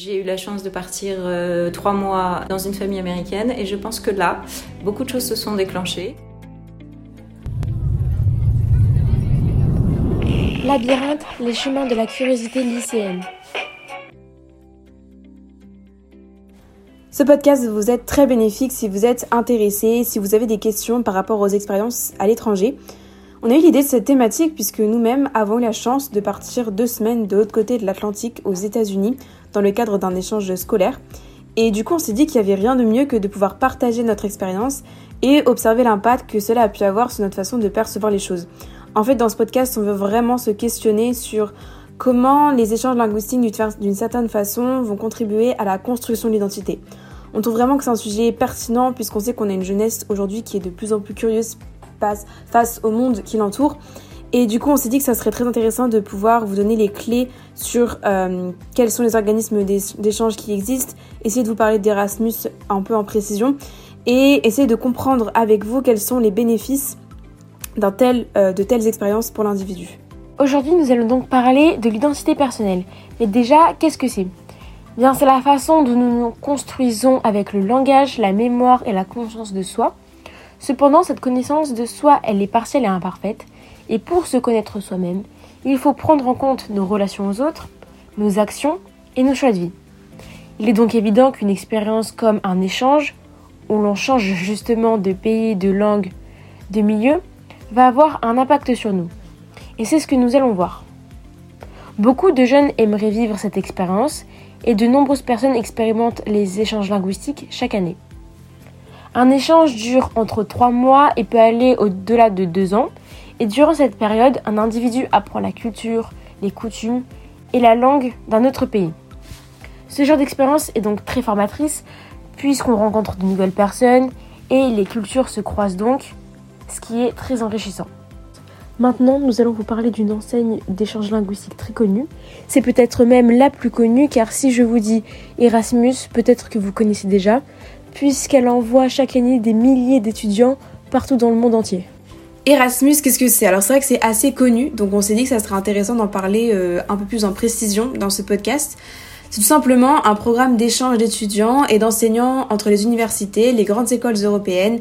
J'ai eu la chance de partir euh, trois mois dans une famille américaine et je pense que là, beaucoup de choses se sont déclenchées. Labyrinthe, les chemins de la curiosité lycéenne. Ce podcast vous être très bénéfique si vous êtes intéressé, si vous avez des questions par rapport aux expériences à l'étranger. On a eu l'idée de cette thématique puisque nous-mêmes avons eu la chance de partir deux semaines de l'autre côté de l'Atlantique aux États-Unis dans le cadre d'un échange scolaire. Et du coup, on s'est dit qu'il n'y avait rien de mieux que de pouvoir partager notre expérience et observer l'impact que cela a pu avoir sur notre façon de percevoir les choses. En fait, dans ce podcast, on veut vraiment se questionner sur comment les échanges linguistiques d'une certaine façon vont contribuer à la construction de l'identité. On trouve vraiment que c'est un sujet pertinent puisqu'on sait qu'on a une jeunesse aujourd'hui qui est de plus en plus curieuse face au monde qui l'entoure et du coup, on s'est dit que ça serait très intéressant de pouvoir vous donner les clés sur euh, quels sont les organismes d'échange qui existent, essayer de vous parler d'Erasmus un peu en précision et essayer de comprendre avec vous quels sont les bénéfices tel, euh, de telles expériences pour l'individu. Aujourd'hui, nous allons donc parler de l'identité personnelle. Mais déjà, qu'est-ce que c'est? Bien, c'est la façon dont nous nous construisons avec le langage, la mémoire et la conscience de soi. Cependant, cette connaissance de soi, elle est partielle et imparfaite. Et pour se connaître soi-même, il faut prendre en compte nos relations aux autres, nos actions et nos choix de vie. Il est donc évident qu'une expérience comme un échange, où l'on change justement de pays, de langue, de milieu, va avoir un impact sur nous. Et c'est ce que nous allons voir. Beaucoup de jeunes aimeraient vivre cette expérience et de nombreuses personnes expérimentent les échanges linguistiques chaque année. Un échange dure entre 3 mois et peut aller au-delà de 2 ans et durant cette période, un individu apprend la culture, les coutumes et la langue d'un autre pays. Ce genre d'expérience est donc très formatrice puisqu'on rencontre de nouvelles personnes et les cultures se croisent donc, ce qui est très enrichissant. Maintenant, nous allons vous parler d'une enseigne d'échange linguistique très connue. C'est peut-être même la plus connue car si je vous dis Erasmus, peut-être que vous connaissez déjà, puisqu'elle envoie chaque année des milliers d'étudiants partout dans le monde entier. Erasmus, qu'est-ce que c'est? Alors c'est vrai que c'est assez connu, donc on s'est dit que ça serait intéressant d'en parler euh, un peu plus en précision dans ce podcast. C'est tout simplement un programme d'échange d'étudiants et d'enseignants entre les universités, les grandes écoles européennes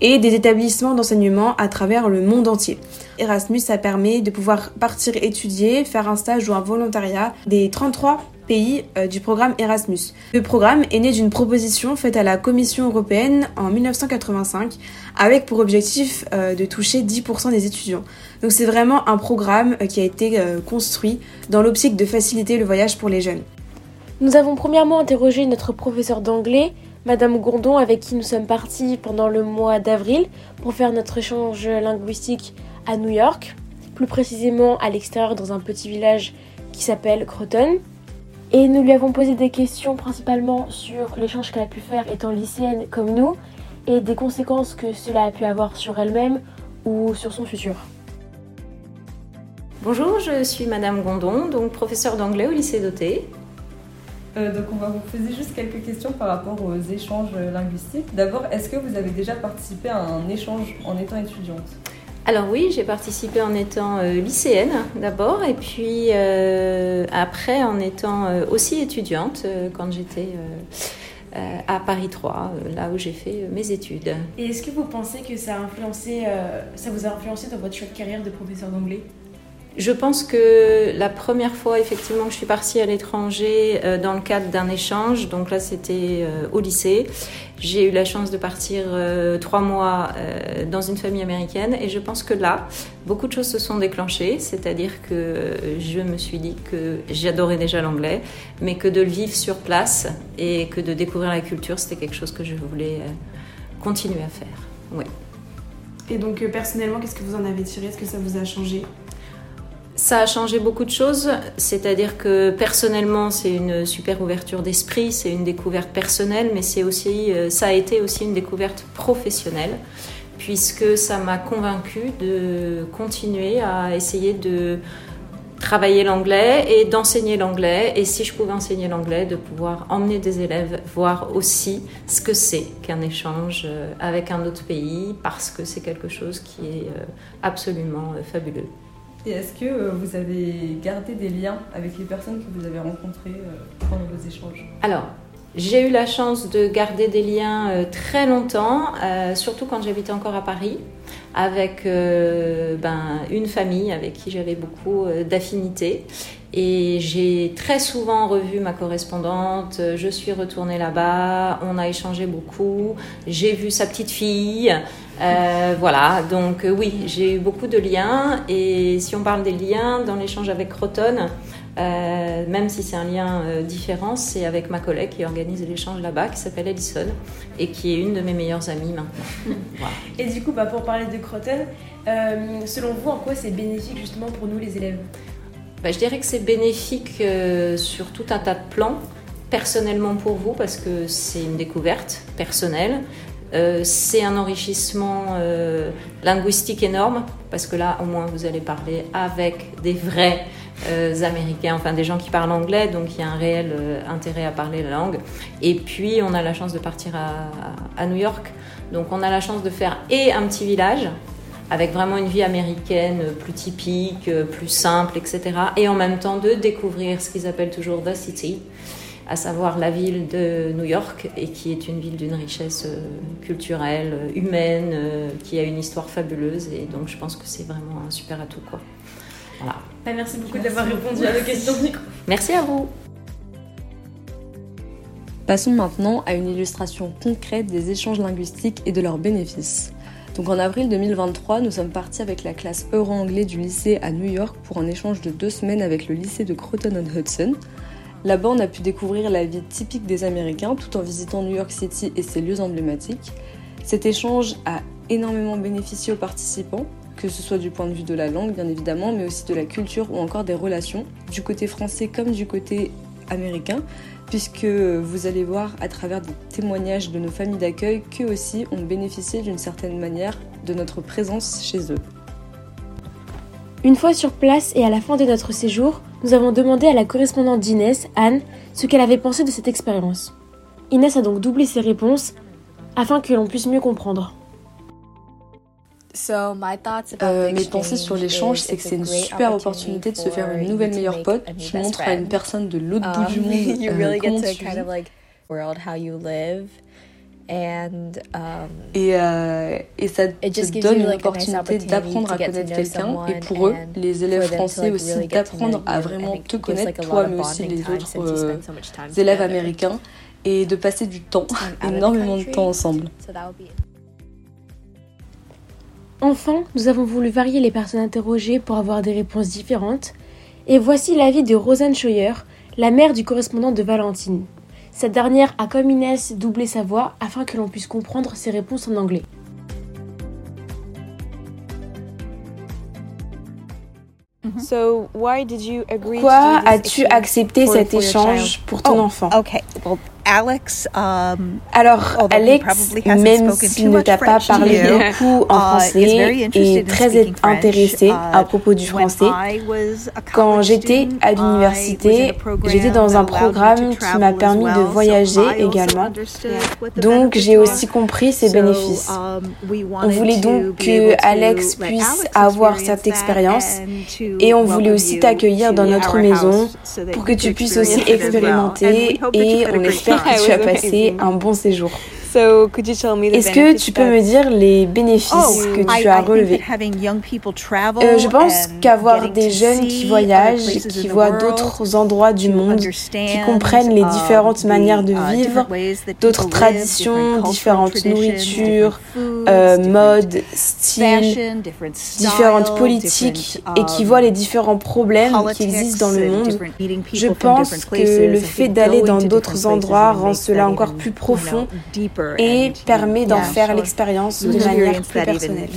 et des établissements d'enseignement à travers le monde entier. Erasmus, ça permet de pouvoir partir étudier, faire un stage ou un volontariat des 33 pays euh, du programme Erasmus. Le programme est né d'une proposition faite à la Commission européenne en 1985 avec pour objectif euh, de toucher 10% des étudiants. Donc c'est vraiment un programme euh, qui a été construit dans l'optique de faciliter le voyage pour les jeunes. Nous avons premièrement interrogé notre professeur d'anglais, Madame Gondon, avec qui nous sommes partis pendant le mois d'avril pour faire notre échange linguistique à New York, plus précisément à l'extérieur dans un petit village qui s'appelle Croton. Et nous lui avons posé des questions principalement sur l'échange qu'elle a pu faire étant lycéenne comme nous et des conséquences que cela a pu avoir sur elle-même ou sur son futur. Bonjour, je suis Madame Gondon, donc professeure d'anglais au lycée d'Oté. Euh, donc on va vous poser juste quelques questions par rapport aux échanges linguistiques. D'abord, est-ce que vous avez déjà participé à un échange en étant étudiante? Alors oui, j'ai participé en étant euh, lycéenne d'abord et puis euh, après en étant euh, aussi étudiante quand j'étais à Paris 3, là où j'ai fait mes études. Et est-ce que vous pensez que ça a influencé, ça vous a influencé dans votre choix de carrière de professeur d'anglais? Je pense que la première fois effectivement que je suis partie à l'étranger euh, dans le cadre d'un échange, donc là c'était euh, au lycée, j'ai eu la chance de partir euh, trois mois dans une famille américaine. Et je pense que là beaucoup de choses se sont déclenchées, c'est-à-dire que je me suis dit que j'adorais déjà l'anglais, mais que de le vivre sur place et que de découvrir la culture c'était quelque chose que je voulais continuer à faire. Oui. Et donc personnellement, qu'est-ce que vous en avez tiré? Est-ce que ça vous a changé? Ça a changé beaucoup de choses, c'est-à-dire que personnellement, c'est une super ouverture d'esprit, c'est une découverte personnelle, mais c'est aussi, euh, ça a été aussi une découverte professionnelle, puisque ça m'a convaincue de continuer à essayer de travailler l'anglais et d'enseigner l'anglais, et si je pouvais enseigner l'anglais, de pouvoir emmener des élèves voir aussi ce que c'est qu'un échange euh, avec un autre pays, parce que c'est quelque chose qui est euh, absolument fabuleux. Et est-ce que euh, vous avez gardé des liens avec les personnes que vous avez rencontrées euh, pendant vos échanges? Alors, j'ai eu la chance de garder des liens euh, très longtemps, surtout quand j'habitais encore à Paris, avec ben, une famille avec qui j'avais beaucoup d'affinités. Et j'ai très souvent revu ma correspondante, je suis retournée là-bas, on a échangé beaucoup, j'ai vu sa petite fille, euh, voilà, donc euh, oui, j'ai eu beaucoup de liens. Et si on parle des liens dans l'échange avec Croton, euh, même si c'est un lien différent, c'est avec ma collègue qui organise l'échange là-bas, qui s'appelle Alison, et qui est une de mes meilleures amies maintenant. Et du coup, bah, pour parler de Croton, selon vous, en quoi c'est bénéfique justement pour nous les élèves? Bah, je dirais que c'est bénéfique sur tout un tas de plans, personnellement pour vous, parce que c'est une découverte personnelle. Euh, c'est un enrichissement euh, linguistique énorme, parce que là, au moins, vous allez parler avec des vrais Américains, enfin des gens qui parlent anglais, donc il y a un réel intérêt à parler la langue. Et puis, on a la chance de partir à New York, donc on a la chance de faire et un petit village, avec vraiment une vie américaine plus typique, plus simple, etc. Et en même temps de découvrir ce qu'ils appellent toujours The City, à savoir la ville de New York, et qui est une ville d'une richesse euh, culturelle, humaine, euh, qui a une histoire fabuleuse. Et donc je pense que c'est vraiment un super atout. Quoi. Voilà. Bah, merci beaucoup d'avoir répondu à nos questions. Merci à vous. Passons maintenant à une illustration concrète des échanges linguistiques et de leurs bénéfices. Donc en avril 2023, nous sommes partis avec la classe euro-anglais du lycée à New York pour un échange de deux semaines avec le lycée de Croton-on-Hudson. Là-bas, on a pu découvrir la vie typique des Américains tout en visitant New York City et ses lieux emblématiques. Cet échange a énormément bénéficié aux participants, que ce soit du point de vue de la langue bien évidemment, mais aussi de la culture ou encore des relations, du côté français comme du côté américain, puisque vous allez voir à travers des témoignages de nos familles d'accueil qu'eux aussi ont bénéficié d'une certaine manière de notre présence chez eux. Une fois sur place et à la fin de notre séjour, nous avons demandé à la correspondante d'Inès, Anne, ce qu'elle avait pensé de cette expérience. Inès a donc doublé ses réponses afin que l'on puisse mieux comprendre. Euh, mes pensées sur l'échange, c'est que c'est une super opportunité de se faire une nouvelle meilleure pote qui montre à une personne de l'autre bout du um, monde euh, comment tu um, et, euh, et ça te donne une opportunité d'apprendre à connaître quelqu'un et pour eux, les élèves français aussi, d'apprendre à vraiment te connaître, toi mais aussi les autres euh, élèves américains et de passer du temps, énormément de temps ensemble. Enfin, nous avons voulu varier les personnes interrogées pour avoir des réponses différentes. Et voici l'avis de Rosanne Scheuer, la mère du correspondant de Valentine. Cette dernière a comme Inès doublé sa voix afin que l'on puisse comprendre ses réponses en anglais. Pourquoi as-tu accepté cet échange pour ton oh, enfant? Alex, um, Alors, Alex, même s'il ne t'a pas parlé beaucoup en uh, français, est très intéressé à uh, propos du français. Quand j'étais à l'université, j'étais dans un programme qui m'a permis de voyager également. Donc, j'ai aussi compris ses bénéfices. Um, on voulait donc que Alex puisse avoir cette expérience et on voulait aussi t'accueillir dans notre maison pour que tu puisses aussi expérimenter et on espère que tu as passé un bon séjour. Est-ce que tu peux me dire les bénéfices oh, que tu as relevés? euh, Je pense qu'avoir des jeunes qui voyagent, qui voient d'autres endroits du monde, qui comprennent les um, différentes manières de uh, vivre, d'autres traditions, différentes nourritures, euh, modes, styles, différentes politiques et qui um, voient les différents problèmes qui existent dans le monde, je pense que le fait d'aller dans d'autres endroits rend cela encore plus profond et permet d'en faire l'expérience de manière plus personnelle.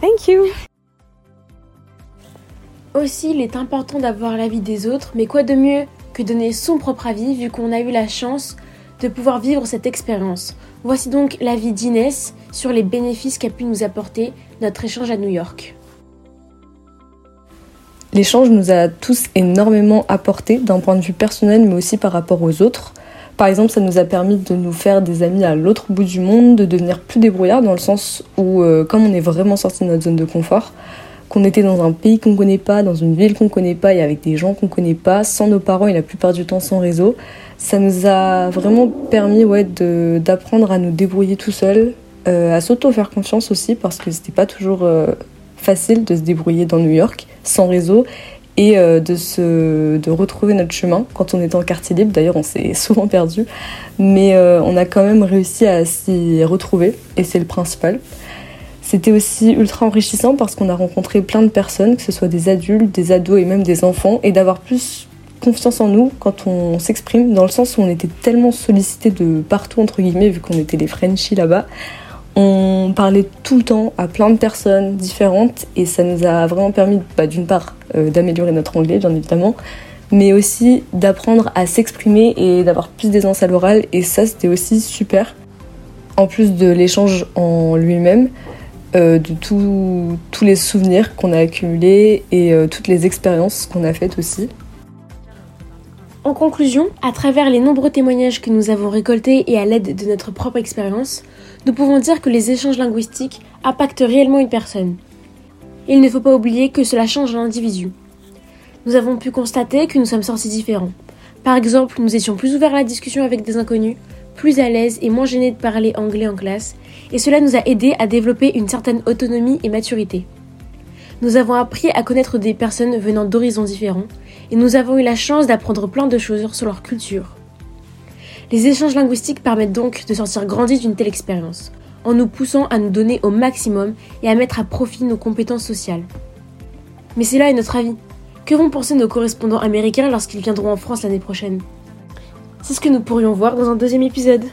Thank you. Aussi, il est important d'avoir l'avis des autres, mais quoi de mieux que donner son propre avis vu qu'on a eu la chance de pouvoir vivre cette expérience. Voici donc l'avis d'Inès sur les bénéfices qu'a pu nous apporter notre échange à New York. L'échange nous a tous énormément apporté d'un point de vue personnel mais aussi par rapport aux autres. Par exemple, ça nous a permis de nous faire des amis à l'autre bout du monde, de devenir plus débrouillards dans le sens où, euh, comme on est vraiment sorti de notre zone de confort, qu'on était dans un pays qu'on connaît pas, dans une ville qu'on connaît pas et avec des gens qu'on connaît pas, sans nos parents et la plupart du temps sans réseau, ça nous a vraiment permis ouais, d'apprendre à nous débrouiller tout seul, euh, à s'auto-faire confiance aussi parce que c'était pas toujours euh, facile de se débrouiller dans New York sans réseau et euh, de, se, de retrouver notre chemin quand on était en quartier libre. D'ailleurs, on s'est souvent perdu, mais euh, on a quand même réussi à s'y retrouver et c'est le principal. C'était aussi ultra enrichissant parce qu'on a rencontré plein de personnes, que ce soit des adultes, des ados et même des enfants, et d'avoir plus confiance en nous quand on s'exprime, dans le sens où on était tellement sollicité de partout, entre guillemets, vu qu'on était les Frenchies là-bas. On parlait tout le temps à plein de personnes différentes et ça nous a vraiment permis, bah, d'une part, euh, d'améliorer notre anglais, bien évidemment, mais aussi d'apprendre à s'exprimer et d'avoir plus d'aisance à l'oral et ça, c'était aussi super. En plus de l'échange en lui-même, euh, de tous les souvenirs qu'on a accumulés et euh, toutes les expériences qu'on a faites aussi. En conclusion, à travers les nombreux témoignages que nous avons récoltés et à l'aide de notre propre expérience, nous pouvons dire que les échanges linguistiques impactent réellement une personne. Il ne faut pas oublier que cela change l'individu. Nous avons pu constater que nous sommes sortis différents. Par exemple, nous étions plus ouverts à la discussion avec des inconnus, plus à l'aise et moins gênés de parler anglais en classe, et cela nous a aidés à développer une certaine autonomie et maturité. Nous avons appris à connaître des personnes venant d'horizons différents, et nous avons eu la chance d'apprendre plein de choses sur leur culture. Les échanges linguistiques permettent donc de sortir grandis d'une telle expérience, en nous poussant à nous donner au maximum et à mettre à profit nos compétences sociales. Mais c'est là notre avis. Que vont penser nos correspondants américains lorsqu'ils viendront en France l'année prochaine? C'est ce que nous pourrions voir dans un deuxième épisode.